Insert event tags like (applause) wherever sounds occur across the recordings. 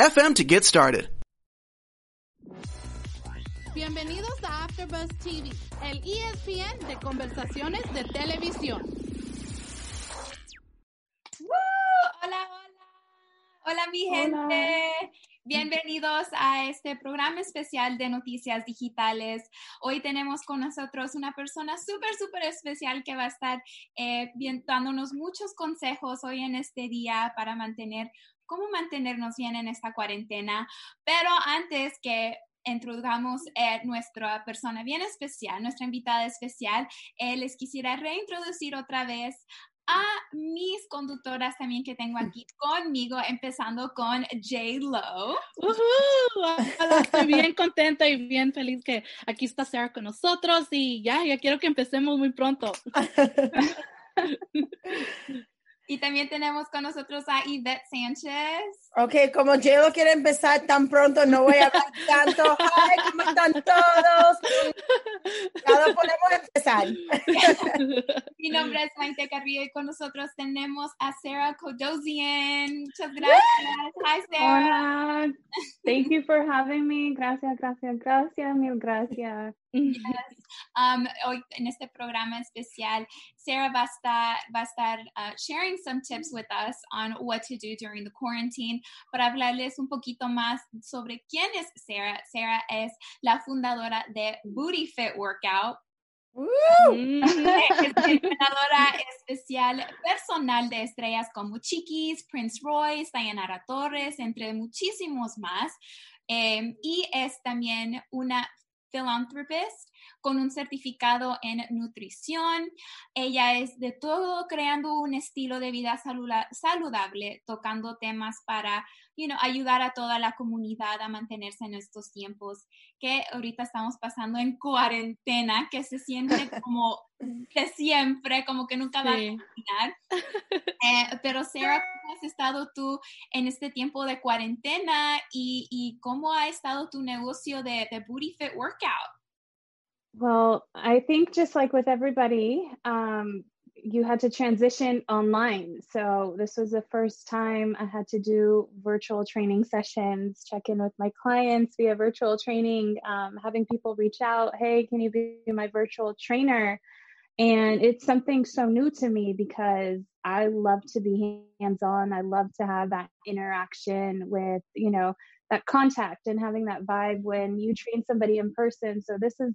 FM to get started. Bienvenidos a AfterBuzz TV, el ESPN de conversaciones de televisión. Hola, hola. Hola, mi gente. Hola. Bienvenidos a este programa especial de noticias digitales. Hoy tenemos con nosotros una persona súper, súper especial que va a estar eh, dándonos muchos consejos hoy en este día para mantener cómo mantenernos bien en esta cuarentena. Pero antes que introduzcamos a eh, nuestra persona bien especial, nuestra invitada especial, eh, les quisiera reintroducir otra vez a mis conductoras también que tengo aquí conmigo, empezando con J. Lo. estoy bien contenta y bien feliz que aquí está Sarah con nosotros y ya, ya quiero que empecemos muy pronto. (laughs) Y también tenemos con nosotros a Yvette Sánchez. Ok, como lo quiere empezar tan pronto, no voy a hablar (laughs) tanto. Ay, ¿cómo están todos? Ya podemos empezar. (laughs) Mi nombre es Maite Carrillo y con nosotros tenemos a Sarah Kodosian. Muchas gracias. Hi, Sarah. Hola. Thank you for having me. Gracias, gracias, gracias, mil gracias. Yes. Um, hoy en este programa especial, Sarah va a estar, va a estar uh, sharing some tips with us on what to do during the quarantine. Para hablarles un poquito más sobre quién es Sarah. Sarah es la fundadora de Booty Fit Workout. Mm. (laughs) Es entrenadora especial personal de estrellas como Chiquis, Prince Royce, Dayanara Torres, entre muchísimos más. Eh, y es también una philanthropist con un certificado en nutrición. Ella es de todo creando un estilo de vida saludable, tocando temas para you know, ayudar a toda la comunidad a mantenerse en estos tiempos que ahorita estamos pasando en cuarentena, que se siente (laughs) como de siempre, como que nunca va a terminar. (laughs) Eh, pero Sarah, ¿cómo has estado tú en este tiempo de cuarentena y, y cómo ha estado tu negocio de, de Booty Fit Workout? Well, I think just like with everybody, um, you had to transition online. So this was the first time I had to do virtual training sessions, check in with my clients via virtual training, um, having people reach out, hey, can you be my virtual trainer? And it's something so new to me because I love to be hands on. I love to have that interaction with, you know, that contact and having that vibe when you train somebody in person. So this is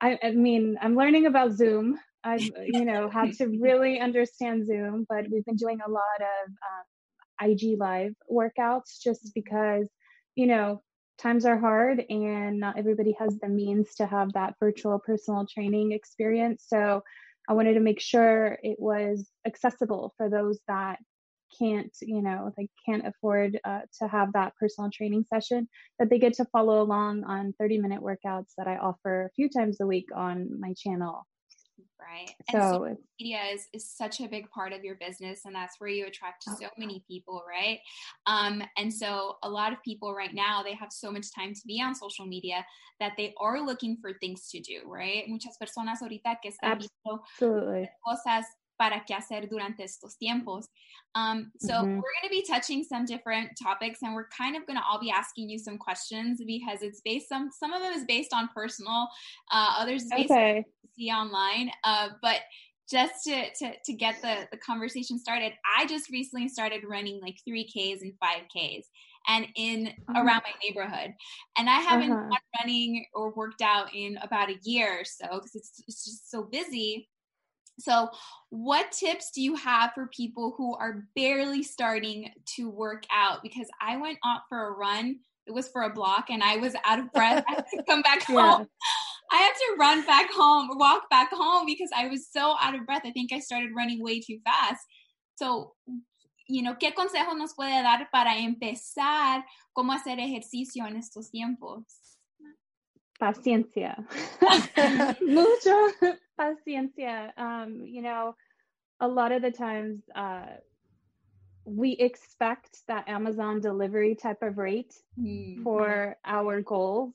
I, I mean, I'm learning about Zoom. I've, (laughs) you know, had to really understand Zoom, but we've been doing a lot of um, IG Live workouts just because, you know, times are hard and not everybody has the means to have that virtual personal training experience. So I wanted to make sure it was accessible for those that can't you know they can't afford uh, to have that personal training session that they get to follow along on 30 minute workouts that i offer a few times a week on my channel right? So and social media is, is such a big part of your business and that's where you attract oh, so many people right? Um, and so a lot of people right now they have so much time to be on social media that they are looking for things to do right? Muchas personas ahorita que están Absolutely. cosas para qué hacer durante estos tiempos. Um, so mm-hmm. we're going to be touching some different topics, and we're kind of going to all be asking you some questions because it's based some some of them is based on personal, uh, others based okay. on see online. Uh, but just to, to to get the the conversation started, I just recently started running like three Ks and five Ks. And in uh-huh. around my neighborhood, and I haven't uh-huh. running or worked out in about a year or so because it's, it's just so busy so, what tips do you have for people who are barely starting to work out? Because I went out for a run, it was for a block, and I was out of breath. I had to come back (laughs) home. I had to run back home, walk back home because I was so out of breath. I think I started running way too fast. So, you know, ¿qué consejo nos puede dar para empezar cómo hacer ejercicio en estos tiempos? Paciencia. (laughs) Mucho paciencia. Um, you know, a lot of the times uh, we expect that Amazon delivery type of rate mm-hmm. for our goals.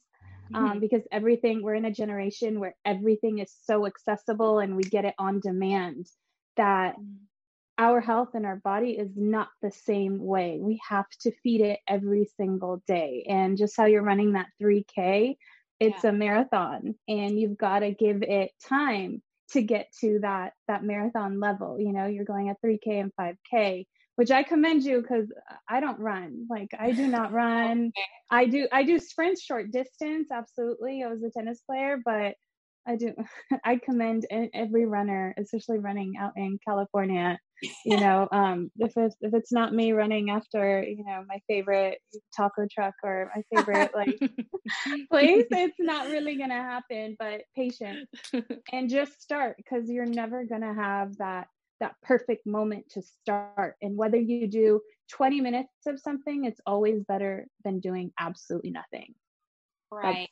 Um, mm-hmm. because everything we're in a generation where everything is so accessible and we get it on demand that mm. our health and our body is not the same way. We have to feed it every single day. And just how you're running that 3K, it's yeah. a marathon and you've got to give it time to get to that that marathon level you know you're going at 3k and 5k which i commend you because i don't run like i do not (laughs) run i do i do sprints short distance absolutely i was a tennis player but I do. (laughs) I commend every runner, especially running out in California. You know, um, if it's if it's not me running after you know my favorite taco truck or my favorite like (laughs) (laughs) place, it's not really gonna happen. But patience and just start because you're never gonna have that that perfect moment to start. And whether you do 20 minutes of something, it's always better than doing absolutely nothing. Right.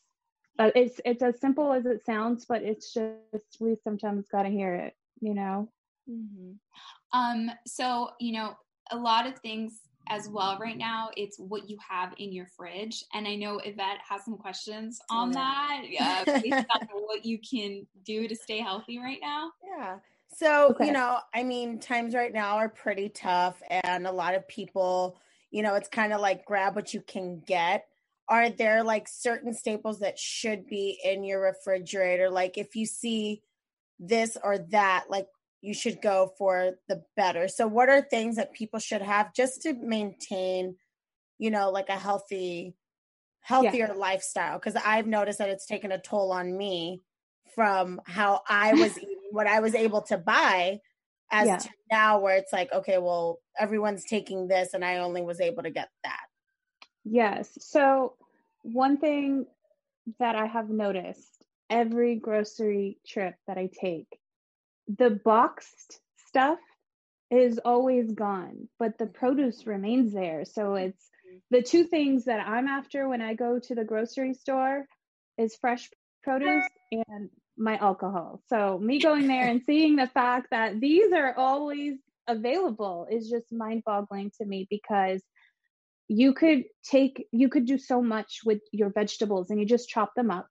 That's, uh, it's it's as simple as it sounds, but it's just we sometimes got to hear it, you know. Mm-hmm. Um. So you know, a lot of things as well right now. It's what you have in your fridge, and I know Yvette has some questions on that. Yeah, (laughs) based on what you can do to stay healthy right now. Yeah. So, okay. you know, I mean, times right now are pretty tough, and a lot of people, you know, it's kind of like grab what you can get are there like certain staples that should be in your refrigerator like if you see this or that like you should go for the better so what are things that people should have just to maintain you know like a healthy healthier yeah. lifestyle because i've noticed that it's taken a toll on me from how i was (laughs) eating what i was able to buy as yeah. to now where it's like okay well everyone's taking this and i only was able to get that Yes. So, one thing that I have noticed every grocery trip that I take, the boxed stuff is always gone, but the produce remains there. So, mm-hmm. it's the two things that I'm after when I go to the grocery store is fresh produce and my alcohol. So, me going there and seeing the fact that these are always available is just mind boggling to me because you could take you could do so much with your vegetables and you just chop them up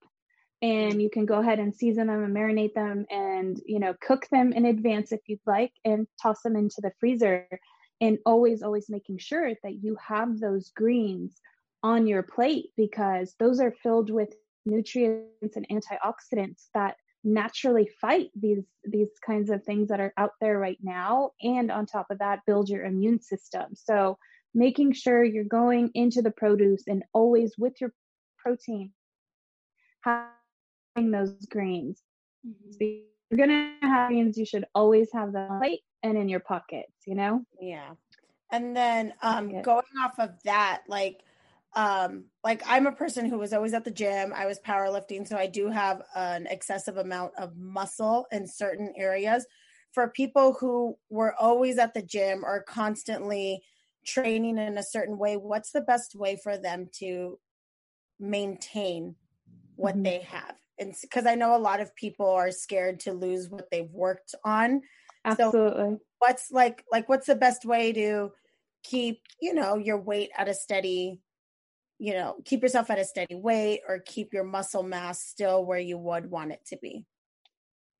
and you can go ahead and season them and marinate them and you know cook them in advance if you'd like and toss them into the freezer. And always always making sure that you have those greens on your plate because those are filled with nutrients and antioxidants that naturally fight these these kinds of things that are out there right now. And on top of that build your immune system. So making sure you're going into the produce and always with your protein those greens. Mm-hmm. you're gonna have greens, you should always have them plate and in your pockets, you know? Yeah. And then um going off of that, like um like I'm a person who was always at the gym. I was powerlifting, so I do have an excessive amount of muscle in certain areas. For people who were always at the gym or constantly training in a certain way, what's the best way for them to maintain what mm-hmm. they have? And because I know a lot of people are scared to lose what they've worked on. Absolutely. So what's like like what's the best way to keep, you know, your weight at a steady, you know, keep yourself at a steady weight or keep your muscle mass still where you would want it to be?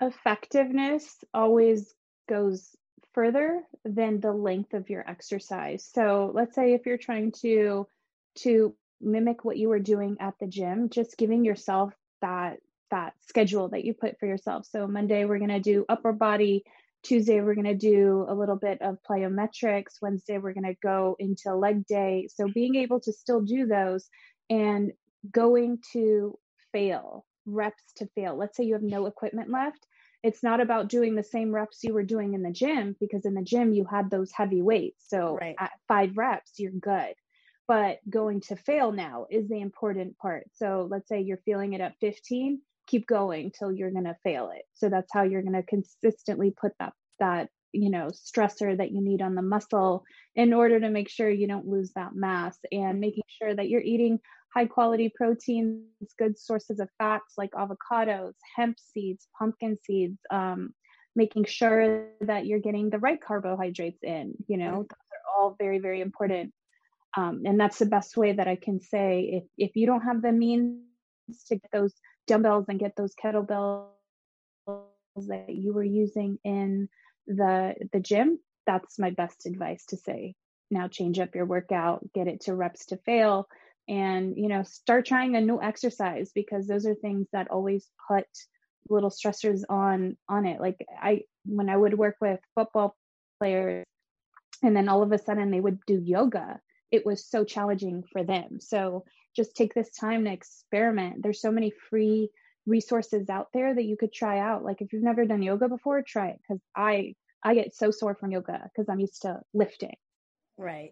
Effectiveness always goes further than the length of your exercise. So let's say if you're trying to to mimic what you were doing at the gym, just giving yourself that that schedule that you put for yourself. So Monday we're going to do upper body, Tuesday we're going to do a little bit of plyometrics, Wednesday we're going to go into leg day. So being able to still do those and going to fail, reps to fail. Let's say you have no equipment left it's not about doing the same reps you were doing in the gym because in the gym you had those heavy weights. So right. at five reps, you're good. But going to fail now is the important part. So let's say you're feeling it at 15, keep going till you're going to fail it. So that's how you're going to consistently put that that you know stressor that you need on the muscle in order to make sure you don't lose that mass and making sure that you're eating high quality proteins good sources of fats like avocados hemp seeds pumpkin seeds um, making sure that you're getting the right carbohydrates in you know those are all very very important um, and that's the best way that i can say if if you don't have the means to get those dumbbells and get those kettlebells that you were using in the the gym that's my best advice to say now change up your workout get it to reps to fail and you know start trying a new exercise because those are things that always put little stressors on on it. Like i when i would work with football players and then all of a sudden they would do yoga it was so challenging for them. So just take this time to experiment. There's so many free resources out there that you could try out. Like if you've never done yoga before try it because i i get so sore from yoga because i'm used to lifting. Right.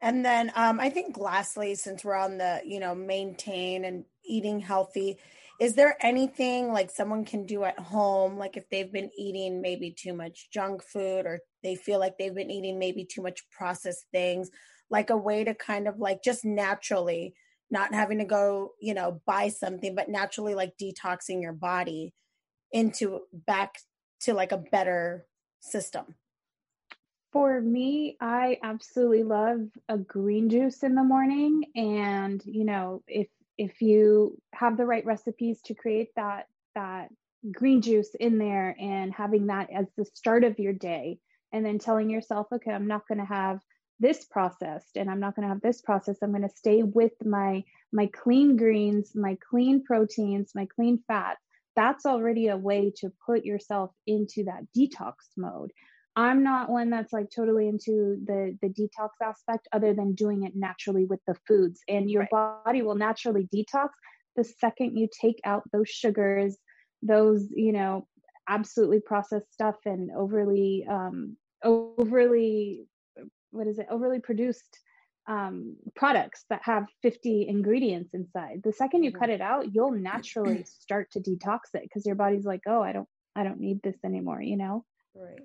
And then um, i think lastly since we're on the you know maintain and eating healthy is there anything like someone can do at home like if they've been eating maybe too much junk food or they feel like they've been eating maybe too much processed things like a way to kind of like just naturally not having to go, you know, buy something, but naturally like detoxing your body into back to like a better system? For me, I absolutely love a green juice in the morning. And, you know, if if you have the right recipes to create that that green juice in there and having that as the start of your day and then telling yourself, okay, I'm not going to have this processed and i'm not going to have this processed. I'm going to stay with my my clean greens my clean proteins my clean fats. That's already a way to put yourself into that detox mode. I'm not one that's like totally into the the detox aspect other than doing it naturally with the foods. And your right. body will naturally detox the second you take out those sugars those you know absolutely processed stuff and overly um overly what is it overly produced um, products that have 50 ingredients inside. The second you mm-hmm. cut it out you'll naturally (clears throat) start to detox it because your body's like oh i don't i don't need this anymore you know? Right.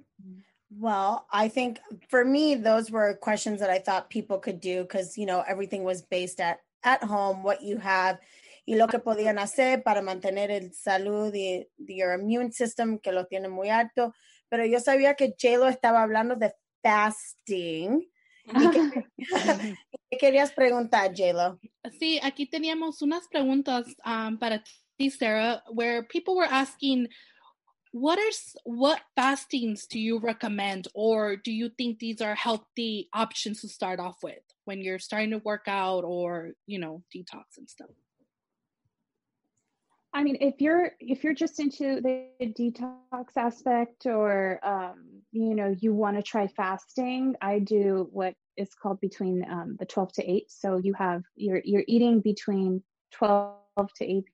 Well i think for me those were questions that i thought people could do because you know everything was based at at home what you have y lo que podían hacer para mantener el salud y your immune system que lo tiene muy alto. Pero yo sabía que JLo estaba hablando de fasting. (laughs) (laughs) ¿Qué querías preguntar, JLo? Sí, aquí teníamos unas preguntas um, para ti, Sarah, where people were asking, what is what fastings do you recommend, or do you think these are healthy options to start off with when you're starting to work out or you know detox and stuff? I mean, if you're if you're just into the detox aspect, or um, you know, you want to try fasting, I do what is called between um, the 12 to 8. So you have you're you're eating between 12 to 8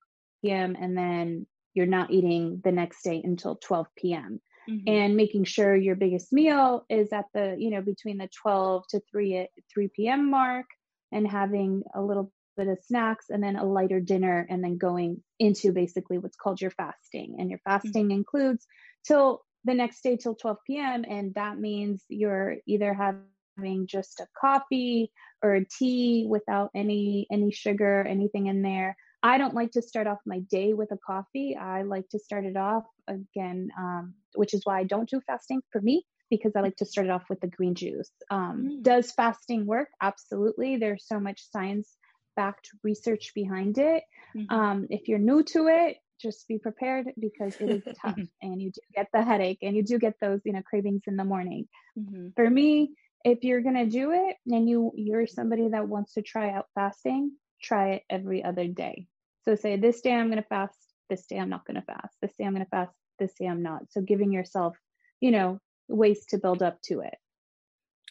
p.m. and then you're not eating the next day until 12 p.m. Mm-hmm. and making sure your biggest meal is at the you know between the 12 to 3 3 p.m. mark and having a little bit of snacks and then a lighter dinner and then going into basically what's called your fasting and your fasting mm-hmm. includes till the next day till 12 p.m and that means you're either having just a coffee or a tea without any any sugar anything in there i don't like to start off my day with a coffee i like to start it off again um, which is why i don't do fasting for me because I like to start it off with the green juice. Um, mm. Does fasting work? Absolutely. There's so much science backed research behind it. Mm-hmm. Um, if you're new to it, just be prepared because it is tough (laughs) and you do get the headache and you do get those, you know, cravings in the morning. Mm-hmm. For me, if you're going to do it and you you're somebody that wants to try out fasting, try it every other day. So say this day I'm going to fast, this day I'm not going to fast. This day I'm going to fast, this day I'm not. So giving yourself, you know, ways to build up to it.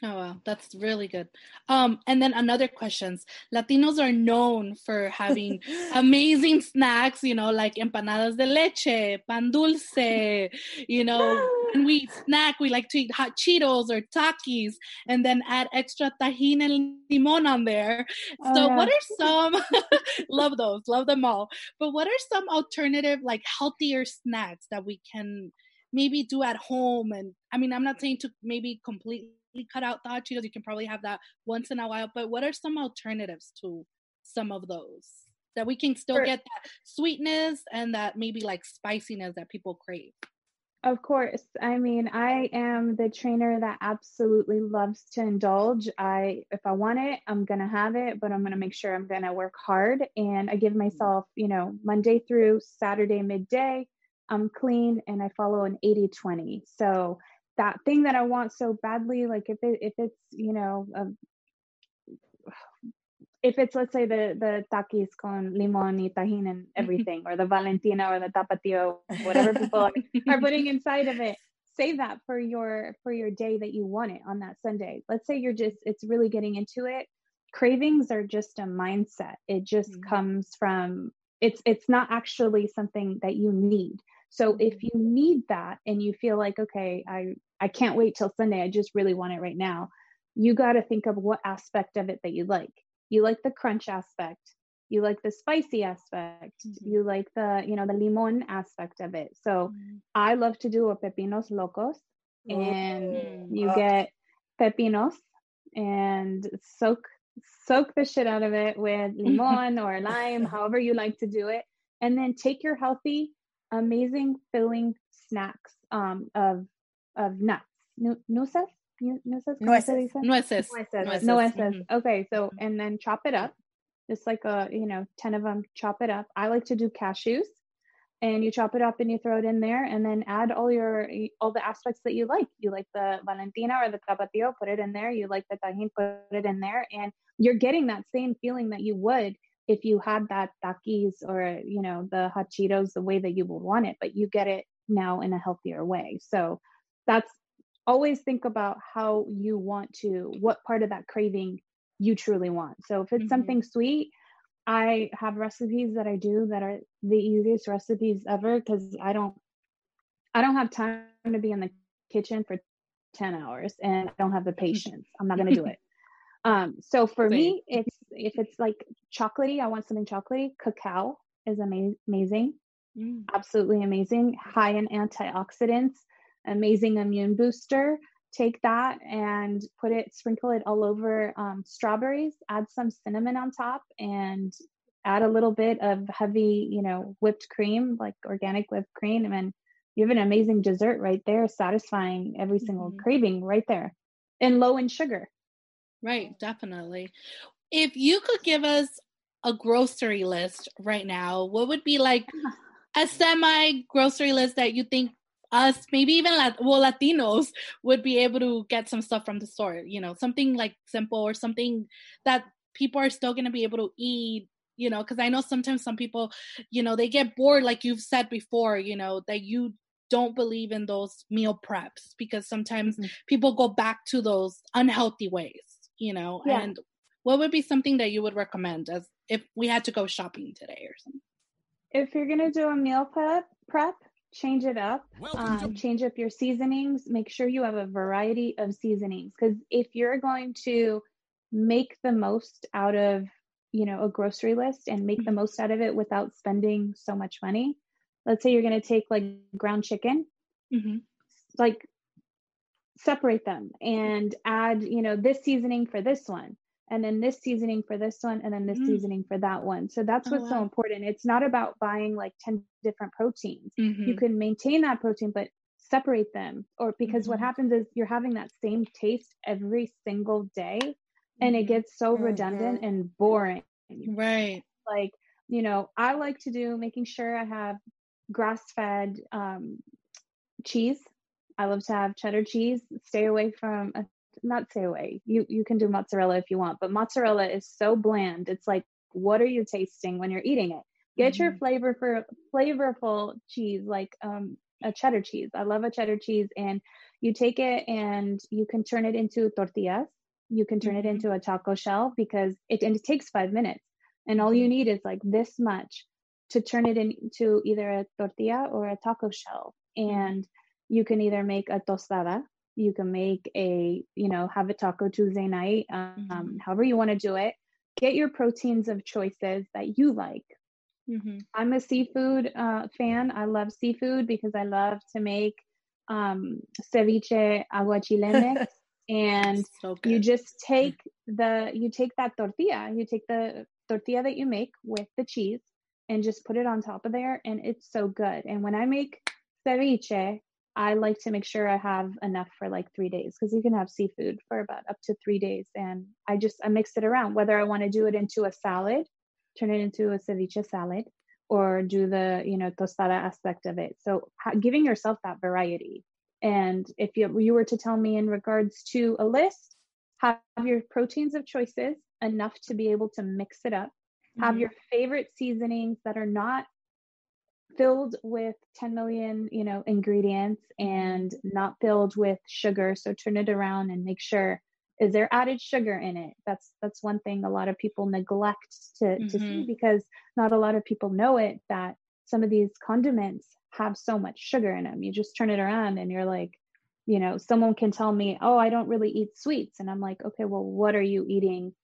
Oh wow, that's really good. Um, and then another questions. Latinos are known for having (laughs) amazing snacks, you know, like empanadas de leche, pan dulce. You know, when we (laughs) snack, we like to eat hot Cheetos or Takis, and then add extra tajin and limon on there. Oh, so, what are (laughs) some? love those, love them all. But what are some alternative, like healthier snacks that we can maybe do at home? And I mean, I'm not saying to maybe completely cut out the hot Cheetos. You can probably have that once in a while, but what are some alternatives to some of those that we can still get that sweetness and that maybe like spiciness that people crave? Of course. I mean, I am the trainer that absolutely loves to indulge. I if I want it, I'm going to have it, but I'm going to make sure I'm going to work hard and I give mm-hmm. myself, you know, Monday through Saturday midday, I'm clean and I follow an 80/20. So that thing that I want so badly like if it if it's, you know, a if it's let's say the the takis con limon y tajin and (laughs) everything or the valentina or the tapatio whatever people are, are putting (laughs) inside of it save that for your for your day that you want it on that sunday let's say you're just it's really getting into it cravings are just a mindset it just mm-hmm. comes from it's it's not actually something that you need so if mm-hmm. you need that and you feel like okay i i can't wait till sunday. I just really want it right now. You got to think of what aspect of it that you like. You like the crunch aspect. You like the spicy aspect. Mm-hmm. you like the you know the limon aspect of it. So mm-hmm. i love to do a pepinos locos and mm-hmm. you get pepinos and soak soak the shit out of it with (laughs) limon or lime however you like to do it. And then take your healthy amazing filling snacks um, of of nuts. Nueces? Nueces nueces. nueces. Nueces, nueces. Mm-hmm. okay so and then chop it up. Just like a you know 10 of them chop it up. I like to do cashews and you chop it up and you throw it in there and then add all your all the aspects that you like. You like the valentina or the tapatio put it in there. You like the tajin put it in there and you're getting that same feeling that you would if you had that takis or you know the hot cheetos the way that you would want it but you get it now in a healthier way. So that's always think about how you want to what part of that craving you truly want. So if it's mm-hmm. something sweet i have recipes that i do that are the easiest recipes ever because i don't i don't have time to be in the kitchen for 10 hours and i don't have the (laughs) patience. I'm not going to do it. Um so for Same. me it's if it's like chocolatey i want something chocolatey. Cacao is ama- amazing. Mm. absolutely amazing. High in antioxidants amazing immune booster take that and put it sprinkle it all over um, strawberries add some cinnamon on top and add a little bit of heavy you know whipped cream like organic whipped cream. And you have an amazing dessert right there satisfying every single mm-hmm. craving right there. And low in sugar. Right definitely. If you could give us a grocery list right now what would be like (laughs) a semi grocery list that you think us, maybe even Lat- well Latinos would be able to get some stuff from the store. You know, something like simple or something that people are still going to be able to eat. You know, because I know sometimes some people, you know, they get bored, like you've said before. You know that you don't believe in those meal preps because sometimes mm-hmm. people go back to those unhealthy ways. You know, yeah. and what would be something that you would recommend as if we had to go shopping today or something? If you're gonna do a meal prep, prep, change it up um, change up your seasonings make sure you have a variety of seasonings because if you're going to make the most out of you know a grocery list and make the mm-hmm. most out of it without spending so much money let's say you're going to take like ground chicken mm-hmm. like separate them and add you know this seasoning for this one and then this seasoning for this one and then this mm. seasoning for that one so that's oh, what's wow. so important it's not about buying like 10 different proteins mm-hmm. you can maintain that protein but separate them or because mm-hmm. what happens is you're having that same taste every single day and it mm-hmm. gets so mm-hmm. redundant and boring right like you know i like to do making sure i have grass fed um, cheese I love to have cheddar cheese. Stay away from a not stay away. You you can do mozzarella if you want, but mozzarella is so bland. It's like what are you tasting when you're eating it? Get mm-hmm. your flavor for flavorful cheese like um a cheddar cheese. I love a cheddar cheese and you take it and you can turn it into tortillas. You can turn mm-hmm. it into a taco shell because it and it takes 5 minutes. And all you mm-hmm. need is like this much to turn it into either a tortilla or a taco shell. Mm-hmm. And you can either make a tostada, you can make a you know have a taco tuesday night um, mm-hmm. however you want to do it get your proteins of choices that you like mm-hmm. i'm a seafood uh, fan i love seafood because i love to make um, ceviche aguachile mix. (laughs) and So you just take the you take that tortilla you take the tortilla that you make with the cheese and just put it on top of there and it's so good and when i make ceviche i like to make sure i have enough for like three days because you can have seafood for about up to three days and i just i mix it around whether i want to do it into a salad turn it into a ceviche salad or do the you know tostada aspect of it so ha- giving yourself that variety and if you, you were to tell me in regards to a list, have your proteins of choices enough to be able to mix it up. Have Mhm. your favorite seasonings that are not filled with 10 million, you know, ingredients and not filled with sugar. So turn it around and make sure is there added sugar in it? That's that's one thing a lot of people neglect to, to see Mhm. because not a lot of people know it that some of these condiments have so much sugar in them. You just turn it around and you're like, you know, someone can tell me, "Oh, I don't really eat sweets." And I'm like, "Okay, well, what are you eating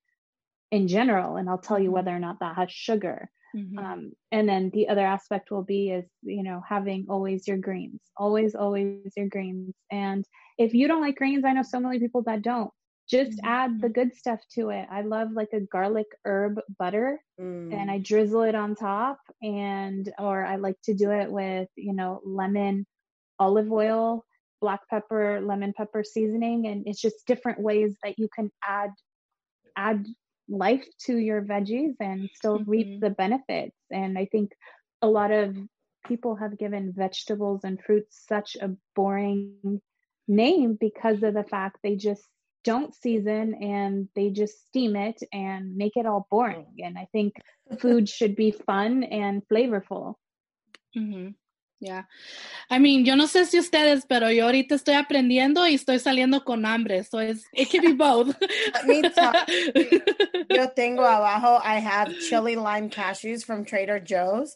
in general?" And I'll tell you Mhm. whether or not that has sugar. Mhm. Um, and then the other aspect will be is, you know, having always your greens, always, always your greens. And if you don't like greens, I know so many people that don't. Just Mhm. add the good stuff to it. I love like a garlic herb butter Mm. and I drizzle it on top and or I like to do it with, you know, lemon, olive oil, black pepper, lemon pepper seasoning and it's just different ways that you can add add life to your veggies and still Mhm. reap the benefits. And I think a lot of people have given vegetables and fruits such a boring name because of the fact they just don't season and they just steam it and make it all boring. And I think (laughs) food should be fun and flavorful. Ujú. Yeah. I mean, yo no sé si ustedes, pero yo ahorita estoy aprendiendo y estoy saliendo con hambre. So it's, it can be (laughs) both. Let me (laughs) Yo tengo abajo, I have chili lime cashews from Trader Joe's.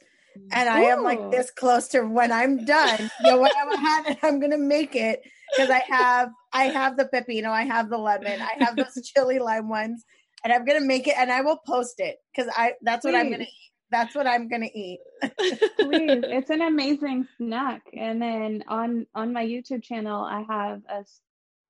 And I am like this close to when I'm done. Yo voy a bajar and I'm gonna make it because I have I have the pepino, I have the lemon, I have those (laughs) chili lime ones, and I'm gonna make it and I will post it because I that's what I'm gonna eat. That's what I'm gonna eat. (laughs) Please, (laughs) it's an amazing snack. And then on on my YouTube channel, I have a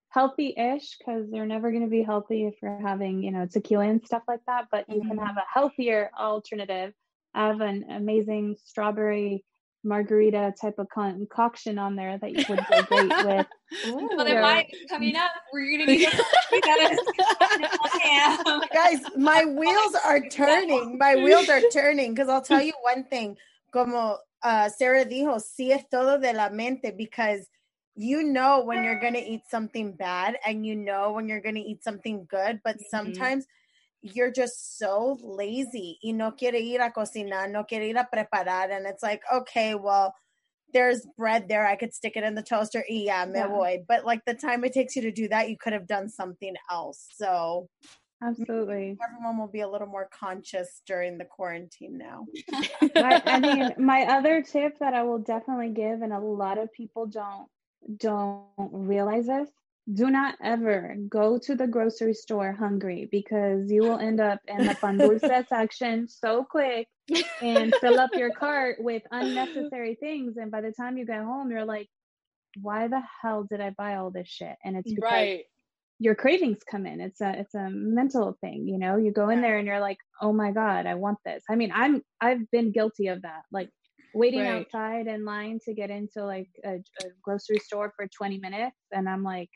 healthy-ish because they're never going to be healthy if you're having, you know, tequila and stuff like that. But you can Mhm. have a healthier alternative. I have an amazing strawberry margarita type of concoction on there that you would go great (laughs) with. Well, then Your- mine is coming up. We're gonna be. (laughs) Guys, my wheels (laughs) are turning. My wheels are turning because I'll tell you one thing. Como uh, Sarah dijo, sí es todo de la mente because you know when you're going to eat something bad and you know when you're going to eat something good, but sometimes you're just so lazy. Y no quiere ir a cocinar, no quiere ir a preparar. And it's like, okay, well, there's bread there. I could stick it in the toaster. Y ya, me Yeah. voy. But like the time it takes you to do that, you could have done something else. So Absolutely. everyone will be a little more conscious during the quarantine now. my, I (laughs) mean, my other tip that I will definitely give, and a lot of people don't don't realize this: do not ever go to the grocery store hungry because you will end up in the pan dulce (laughs) section so quick and fill up your cart with unnecessary things. And by the time you get home, you're like, "Why the hell did I buy all this shit?" And it's because right. your cravings come in it's a it's a mental thing you know you go in there and you're like oh my god i want this i mean i'm i've been guilty of that like waiting Right. outside in line to get into like a, a grocery store for 20 minutes and i'm like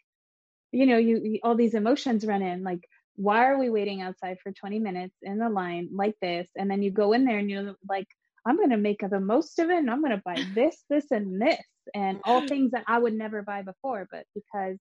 you know you, you all these emotions run in like why are we waiting outside for 20 minutes in the line like this? And then you go in there and you're like i'm going to make the most of it and i'm going to buy (laughs) this this and this and all things that i would never buy before but because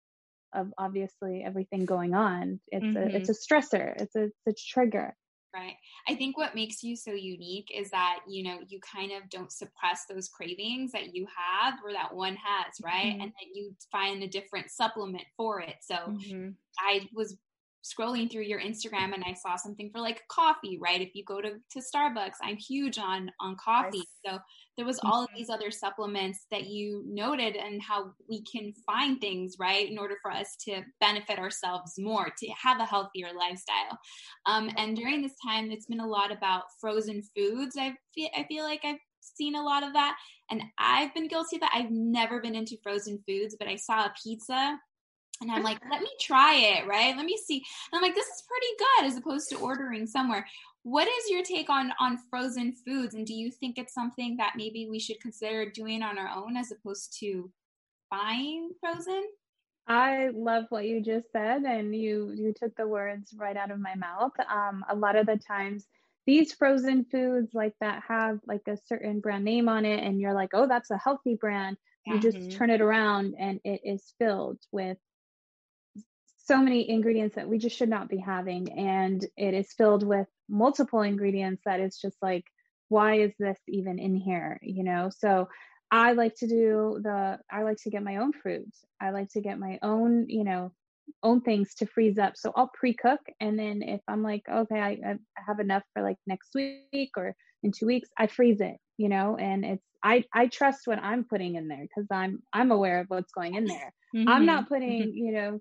of obviously everything going on it's a it's mm-hmm. a stressor it's a it's a trigger Right. I think what makes you so unique is that, you know, you kind of don't suppress those cravings that you have or that one has, right? Mhm. And that you find a different supplement for it. So Mhm. I was scrolling through your Instagram and I saw something for like coffee, right? If you go to, to Starbucks, I'm huge on on coffee. Nice. So there was all of these other supplements that you noted and how we can find things, right, in order for us to benefit ourselves more, to have a healthier lifestyle. Um, and during this time, it's been a lot about frozen foods. I feel I feel like I've seen a lot of that. And I've been guilty of that. I've never been into frozen foods, but I saw a pizza and I'm like, let me try it, right? Let me see. And I'm like, this is pretty good as opposed to ordering somewhere. What is your take on on frozen foods and do you think it's something that maybe we should consider doing on our own as opposed to buying frozen? I love what you just said and you you took the words right out of my mouth. Um a lot of the times these frozen foods like that have like a certain brand name on it and you're like, "Oh, that's a healthy brand." You just mm-hmm. turn it around and it is filled with so many ingredients that we just should not be having and it is filled with multiple ingredients that is just like why is this even in here you know? So i like to do the i like to get my own fruits i like to get my own you know own things to freeze up. So i'll pre-cook and then if i'm like okay I, I have enough for like next week or in two weeks i freeze it you know? And it's i i trust what i'm putting in there because i'm i'm aware of what's going in there. Mm-hmm. i'm not putting mm-hmm. you know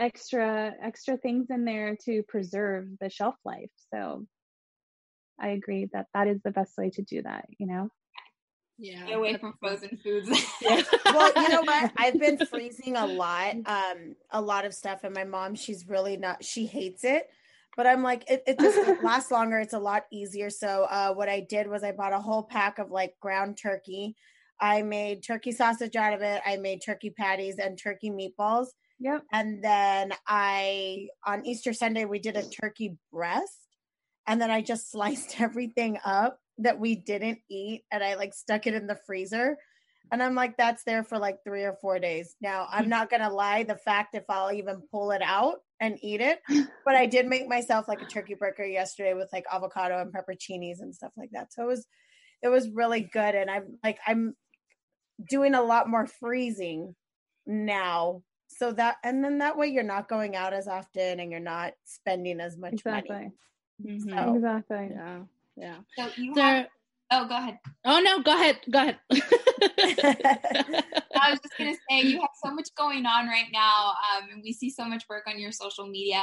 extra extra things in there to preserve the shelf life. So i agree that that is the best way to do that you know? Yeah Stay away from frozen foods. (laughs) Yeah. well you know what? I've been (laughs) freezing a lot um a lot of stuff and my mom she's really not she hates it. But i'm like it, it just (laughs) lasts longer it's a lot easier. So uh what i did was i bought a whole pack of like ground turkey. I made turkey sausage out of it i made turkey patties and turkey meatballs Yep. And then I on Easter Sunday we did a turkey breast and then I just (laughs) sliced everything up that we didn't eat and I like stuck it in the freezer. And I'm like, that's there for like three or four days. Now, I'm not going to lie, the fact if I'll even pull it out and eat it, (laughs) but I did make myself like a turkey burger yesterday with like avocado and pepperoncinis and stuff like that. So it was, it was really good. And I'm like, I'm doing a lot more freezing now so that and then that way you're not going out as often and you're not spending as much exactly. money. Mm-hmm. So, exactly. Yeah. Yeah. So you have, oh go ahead. (laughs) Oh no, go ahead. Go ahead. I was just gonna say you have so much going on right now, um, and we see so much work on your social media,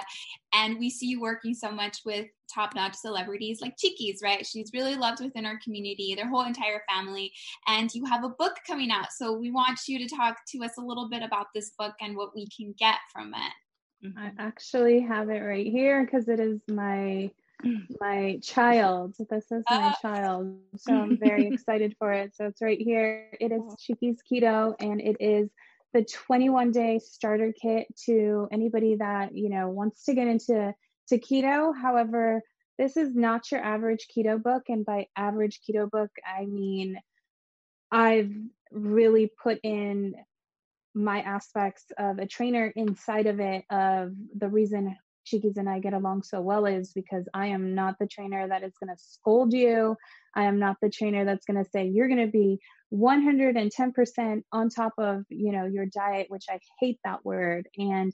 and we see you working so much with top-notch celebrities like Chiquis, right? She's really loved within our community, their whole entire family, and you have a book coming out. So we want you to talk to us a little bit about this book and what we can get from it. I actually have it right here because it is my my child. This is my uh, child. So I'm very (laughs) excited for it. So it's right here. It is Chiquis Keto and it is the 21 day starter kit to anybody that, you know, wants to get into to keto. However, this is not your average keto book and by average keto book, I mean I've really put in my aspects of a trainer inside of it of the reason Chiquis and I get along so well is because I am not the trainer that is going to scold you. I am not the trainer that's going to say you're going to be 110% on top of, you know, your diet, which I hate that word. And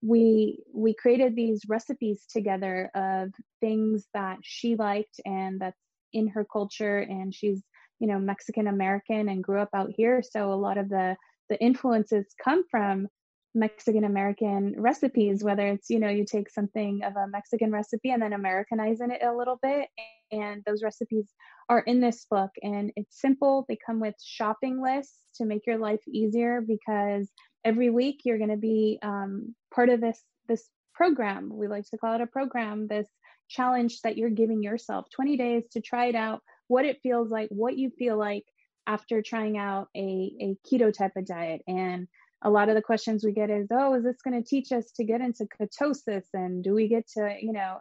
we we created these recipes together of things that she liked and that's in her culture and she's you know mexican american and grew up out here so a lot of the the influences come from Mexican American recipes, whether it's, you know, you take something of a Mexican recipe and then Americanizing it a little bit. And those recipes are in this book and it's simple. They come with shopping lists to make your life easier because every week you're going to be um, part of this, this program. We like to call it a program, this challenge that you're giving yourself 20 days to try it out, what it feels like, what you feel like after trying out a, a keto type of diet. And a lot of the questions we get is, oh, is this going to teach us to get into ketosis? And do we get to, you know,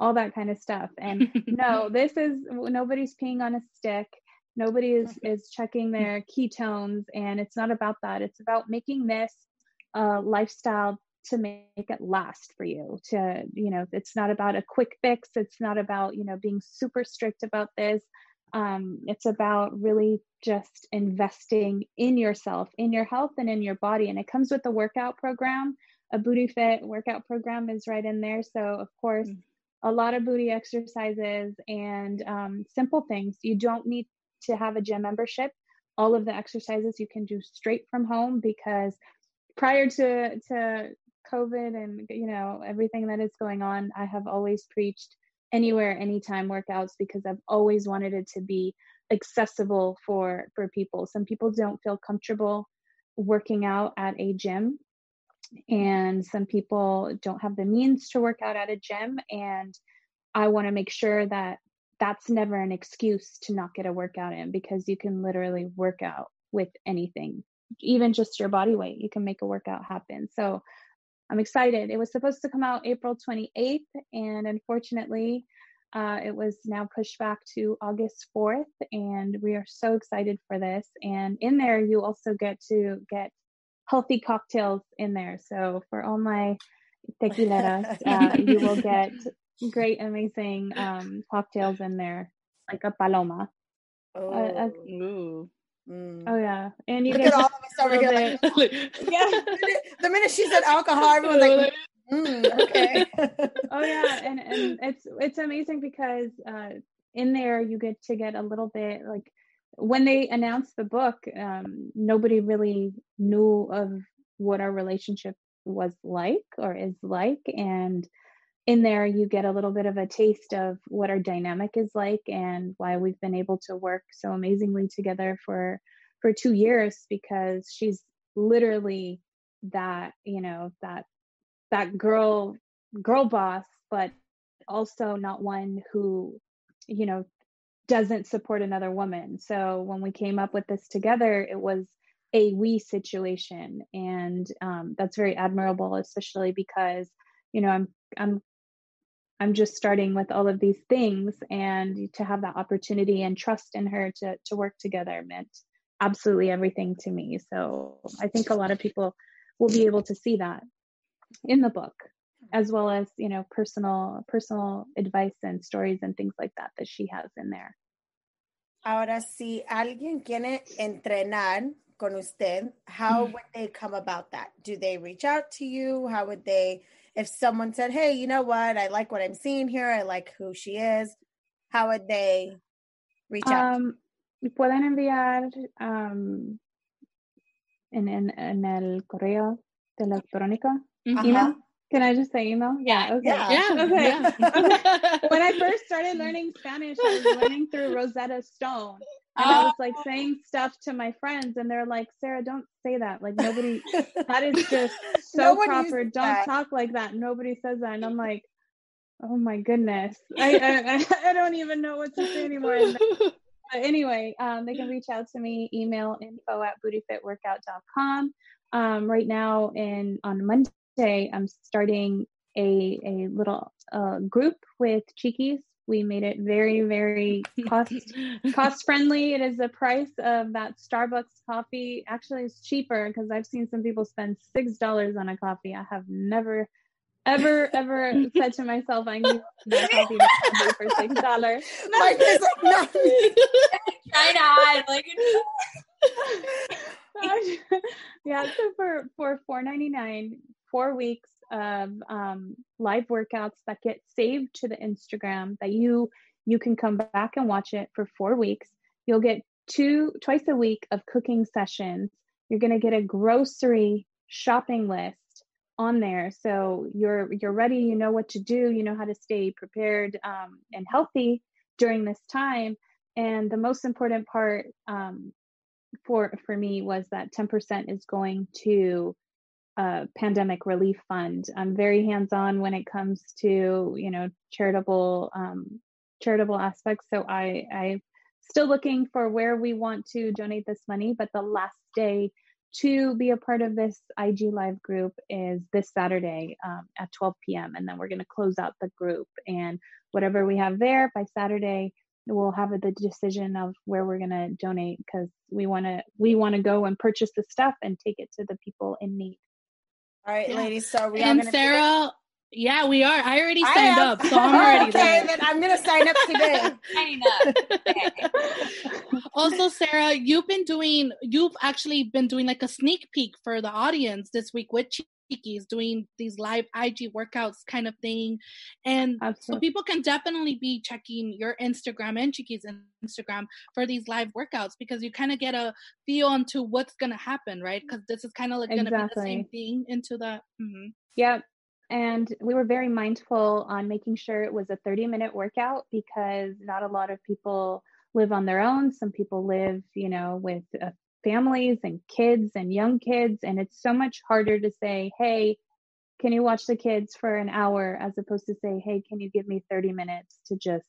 all that kind of stuff? And (laughs) no, this is nobody's peeing on a stick. Nobody is, mm-hmm. is checking their ketones. And it's not about that. It's about making this a lifestyle to make it last for you to you know it's not about a quick fix it's not about you know being super strict about this um, it's about really just investing in yourself, in your health, and in your body. And it comes with a workout program. A booty fit workout program is right in there. So, of course, mm-hmm. a lot of booty exercises and um, simple things. You don't need to have a gym membership. All of the exercises you can do straight from home because prior to to COVID and you know everything that is going on, I have always preached anywhere, anytime workouts because I've always wanted it to be accessible for for people. Some people don't feel comfortable working out at a gym and some people don't have the means to work out at a gym and I want to make sure that that's never an excuse to not get a workout in because you can literally work out with anything even just your body weight you can make a workout happen so i'm excited. It was supposed to come out april 28th and unfortunately uh, it was now pushed back to august 4th and we are so excited for this. And in there you also get to get healthy cocktails in there. So for all my tequileras uh, you will (laughs) get great amazing um, cocktails in there like a paloma. Oh, a- a- Ooh. Mm. oh yeah and you Look get at all of us over here. Like, (laughs) yeah the minute- the minute she said alcohol, everyone's like, mm, okay. (laughs) oh yeah and and it's it's amazing because uh in there you get to get a little bit like when they announced the book um nobody really knew of what our relationship was like or is like and in there you get a little bit of a taste of what our dynamic is like and why we've been able to work so amazingly together for for 2 years because she's literally that you know that that girl girl boss but also not one who you know doesn't support another woman. So when we came up with this together it was a we situation and um, that's very admirable especially because you know i'm i'm i'm just starting with all of these things and to have that opportunity and trust in her to to work together meant absolutely everything to me so i think a lot of people will be able to see that in the book as well as you know personal personal advice and stories and things like that that she has in there Ahora, si alguien quiere entrenar con usted, how Mm. would they come about that? Do they reach out to you? How would they, if someone said, hey, you know what? I like what I'm seeing here. I like who she is. How would they reach out? um, pueden enviar um, en, en, en el correo electrónico Mhm. email Uh-huh. Can i just say email yeah okay Yeah. Yeah. Okay. yeah. (laughs) when I first started (laughs) learning Spanish, I was learning through Rosetta Stone. And I was like saying stuff to my friends, and they're like, Sarah, don't say that. Like, nobody, (laughs) that is just so No proper. Don't that. talk like that. Nobody says that. And I'm like, oh my goodness. I, I, I don't even know what to say anymore. And but anyway, um, they can reach out to me, email info at bootyfitworkout.com. Um, right now, in on Monday, I'm starting a, a little uh, group with Cheekies. We made it very, very cost (laughs) cost friendly. It is the price of that Starbucks coffee. Actually, it's cheaper because I've seen some people spend six dollars on a coffee. I have never, ever, ever (laughs) said to myself, I need that coffee for six dollars. Like, no. Try not. Like, (laughs) yeah, so for for four ninety nine, four weeks of um, live workouts that get saved to the Instagram that you you can come back and watch it for four weeks. You'll get two twice a week of cooking sessions. You're gonna get a grocery shopping list on there, so you're you're ready. You know what to do. You know how to stay prepared um, and healthy during this time. And the most important part um, for for me was that 10% is going to pandemic relief fund. I'm very hands on when it comes to you know charitable um, charitable aspects. So I I'm still looking for where we want to donate this money, but the last day to be a part of this IG live group is this Saturday um, at 12 p.m. and then we're going to close out the group and whatever we have there by Saturday we'll have the decision of where we're going to donate because we want to we want to go and purchase the stuff and take it to the people in need All right, Yeah. ladies. So we and gonna. Sarah, yeah, we are. I already signed am. up, so I'm (laughs) already okay, there. then I'm gonna sign up today. (laughs) signing up. Okay. also, Sarah, you've been doing, you've actually been doing like a sneak peek for the audience this week with Cheekies, doing these live IG workouts kind of thing. And so people can definitely be checking your Instagram and Cheekies Instagram for these live workouts because you kind of get a feel into what's going to happen, right? Because this is kind of like going to be the same thing into the. mhm. Yep. and we were very mindful on making sure it was a 30 minute workout because not a lot of people live on their own. Some people live, you know, with uh, families and kids and young kids. And it's so much harder to say, hey, can you watch the kids for an hour as opposed to say, hey, can you give me 30 minutes to just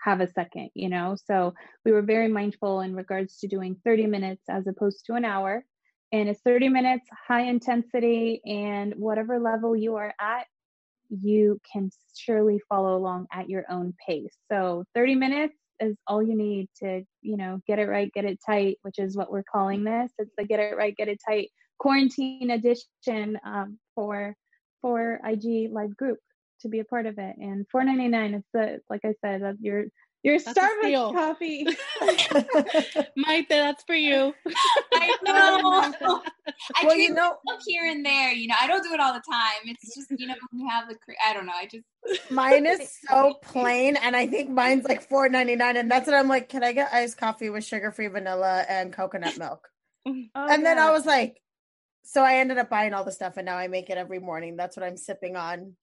have a second, you know? So we were very mindful in regards to doing 30 minutes as opposed to an hour. And it's 30 minutes, high intensity, and whatever level you are at, you can surely follow along at your own pace. So 30 minutes is all you need to, you know, get it right, get it tight, which is what we're calling this. It's the get it right, get it tight quarantine edition um, for for IG live group to be a part of it. And four ninety nine. It's the like I said, your your that's Starbucks coffee. (laughs) Maite, that's for you. I (laughs) know. I well, you know, here and there. You know, I don't do it all the time. It's just you know when you have the. I don't know. I just mine is (laughs) so plain, and I think mine's like four ninety nine, and that's what I'm like. Can I get iced coffee with sugar free vanilla and coconut milk? Oh, and yeah. then I was like, so I ended up buying all the stuff, and now I make it every morning. That's what I'm sipping on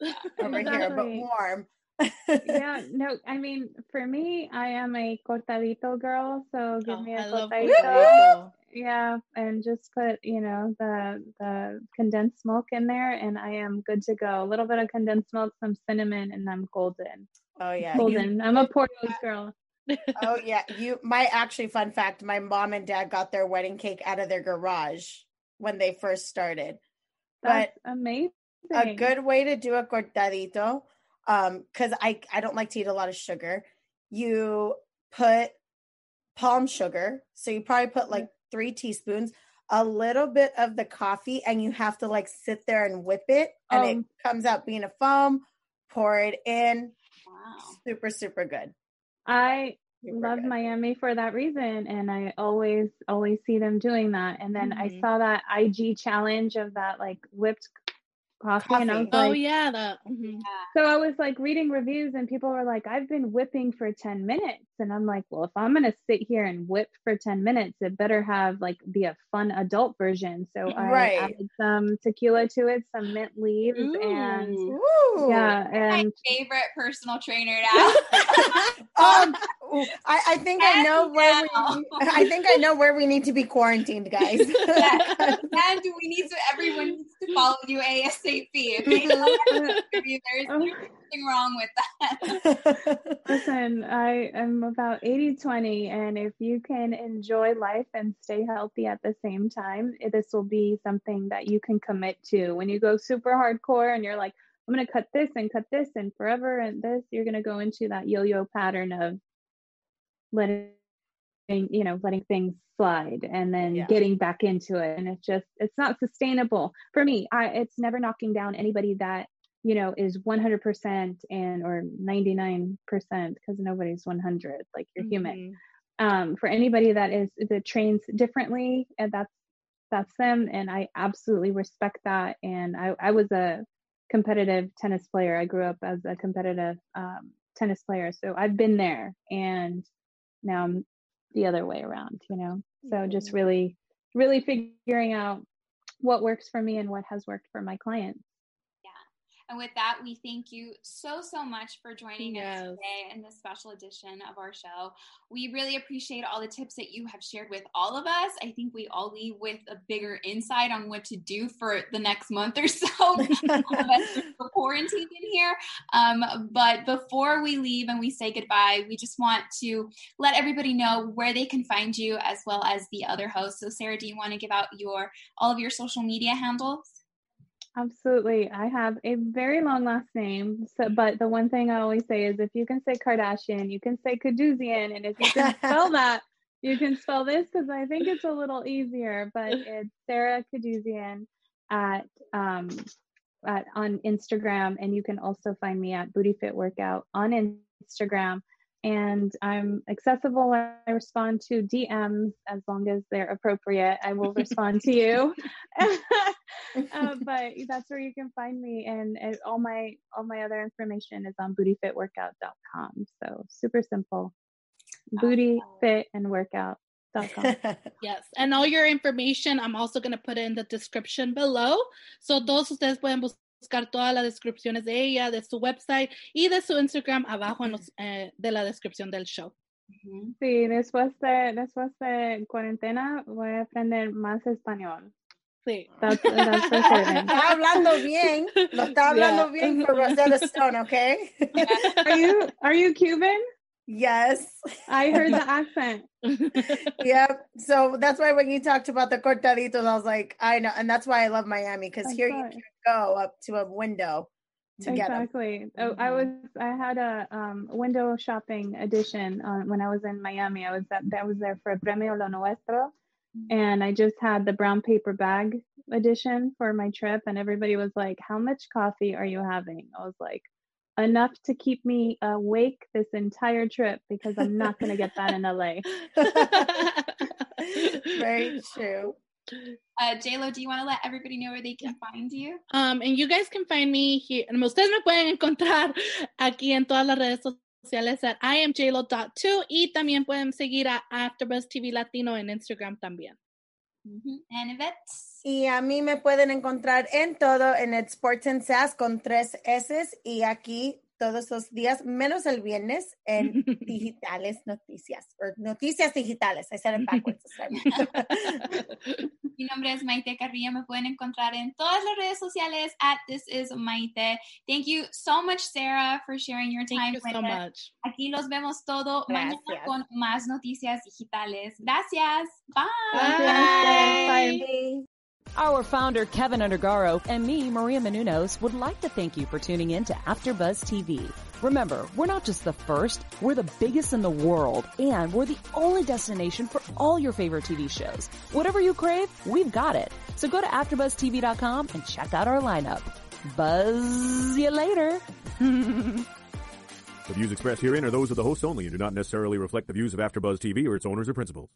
over here, but warm yeah, (laughs) no, I mean, for me, I am a cortadito girl, so give oh, me a cortadito. Yeah, and just put, you know, the the condensed milk in there, and I am good to go. A little bit of condensed milk, some cinnamon, and I'm golden. Oh yeah, golden. You, I'm a Porto's girl. oh (laughs) yeah, you. My actually fun fact: my mom and dad got their wedding cake out of their garage when they first started. That's but amazing. A good way to do a cortadito um because i i don't like to eat a lot of sugar. You put palm sugar so you probably put like three teaspoons a little bit of the coffee and you have to like sit there and whip it and um, it comes out being a foam pour it in. Wow. Super super good. I super love good. miami for that reason and i always always see them doing that and then mm-hmm. i saw that ig challenge of that like whipped coffee, coffee. and I was oh, like, "Oh yeah, that." Mm-hmm. So I was like reading reviews, and people were like, "I've been whipping for ten minutes," and I'm like, "Well, if I'm gonna sit here and whip for ten minutes, it better have like be a fun adult version." So I added some tequila to it, some mint leaves, Ooh. and Ooh. yeah, and my favorite personal trainer now. (laughs) um, I, I, think and I know where we. (laughs) I think I know where we need to be quarantined, guys. (laughs) and we need to. Everyone needs to follow you ASAP ASAP. There's nothing wrong with that. (laughs) Listen, I am about 80 20, and if you can enjoy life and stay healthy at the same time, this will be something that you can commit to. When you go super hardcore and you're like, I'm going to cut this and cut this and forever and this, you're going to go into that yo yo pattern of letting you know letting things slide and then yeah. getting back into it and it's just it's not sustainable for me i it's never knocking down anybody that you know is 100% and or 99% because nobody's 100 like you're mm-hmm. human um for anybody that is that trains differently and that's that's them and i absolutely respect that and i i was a competitive tennis player i grew up as a competitive um, tennis player so i've been there and now i'm the other way around, you know? So just really, really figuring out what works for me and what has worked for my clients. And with that, we thank you so, so much for joining yes. us today in this special edition of our show. We really appreciate all the tips that you have shared with all of us. I think we all leave with a bigger insight on what to do for the next month or so. (laughs) (laughs) quarantine in here. Um, but before we leave and we say goodbye, we just want to let everybody know where they can find you as well as the other hosts. So, Sarah, do you want to give out your all of your social media handles? Absolutely. I have a very long last name. So, but the one thing I always say is if you can say Kardashian, you can say Kaduzian. And if you can spell (laughs) that, you can spell this because I think it's a little easier. But it's Sarah Kaduzian at, um, at on Instagram. And you can also find me at Booty Fit Workout on Instagram and I'm accessible. I respond to DMs as long as they're appropriate. I will respond to you. (laughs) (laughs) uh, but that's where you can find me, and, and, all my all my other information is on bootyfitworkout.com. So super simple. Booty fit and workout. (laughs) yes, and all your information I'm also going to put in the description below. So todos ustedes pueden buscar todas las descripciones de ella, de su website y de su Instagram abajo en los, eh, de la descripción del show. Sí, después de, después de cuarentena voy a aprender más español. Sí. (laughs) That's, that's for certain. Está hablando bien, lo está hablando Yeah. bien (laughs) for Rosetta Stone, okay? (laughs) Are you are you Cuban? yes. I heard the accent. Yep. So that's why when you talked about the cortaditos, I was like, I know, and that's why I love Miami because here you can go up to a window to get Exactly. Oh, I was I had a um, window shopping edition uh, when I was in Miami. I was at, I was there for Premio Lo Nuestro, and I just had the brown paper bag edition for my trip. And everybody was like, "How much coffee are you having?" I was like, "Enough to keep me awake this entire trip because I'm not going to get that in LA." (laughs) Very true. Uh, JLo, do you want to let everybody know where they can find you? Um, and you guys can find me here. Ustedes me pueden encontrar aquí en todas las redes sociales at iamjlo.2 y también pueden seguir a AfterBuzz TV Latino en Instagram también. Yvette? Y a mí me pueden encontrar en todo en el Sports and Sass con tres S y aquí todos los días, menos el viernes, en (laughs) digitales noticias, or noticias digitales. I said it backwards. Mi nombre es Maite Carrillo. Me pueden encontrar en todas las redes sociales at This is Maite. Thank you so much, Sarah, for sharing your time Thank you with so us. much. Aquí los vemos todo mañana con más noticias digitales. Gracias. Bye. Bye. Bye. Our founder, Keven Undergaro, and me, Maria Menounos, would like to thank you for tuning in to AfterBuzz TV. Remember, we're not just the first, we're the biggest in the world, and we're the only destination for all your favorite TV shows. Whatever you crave, we've got it. So go to AfterBuzzTV.com and check out our lineup. Buzz you later. (laughs) The views expressed herein are those of the hosts only and do not necessarily reflect the views of AfterBuzz TV or its owners or principals.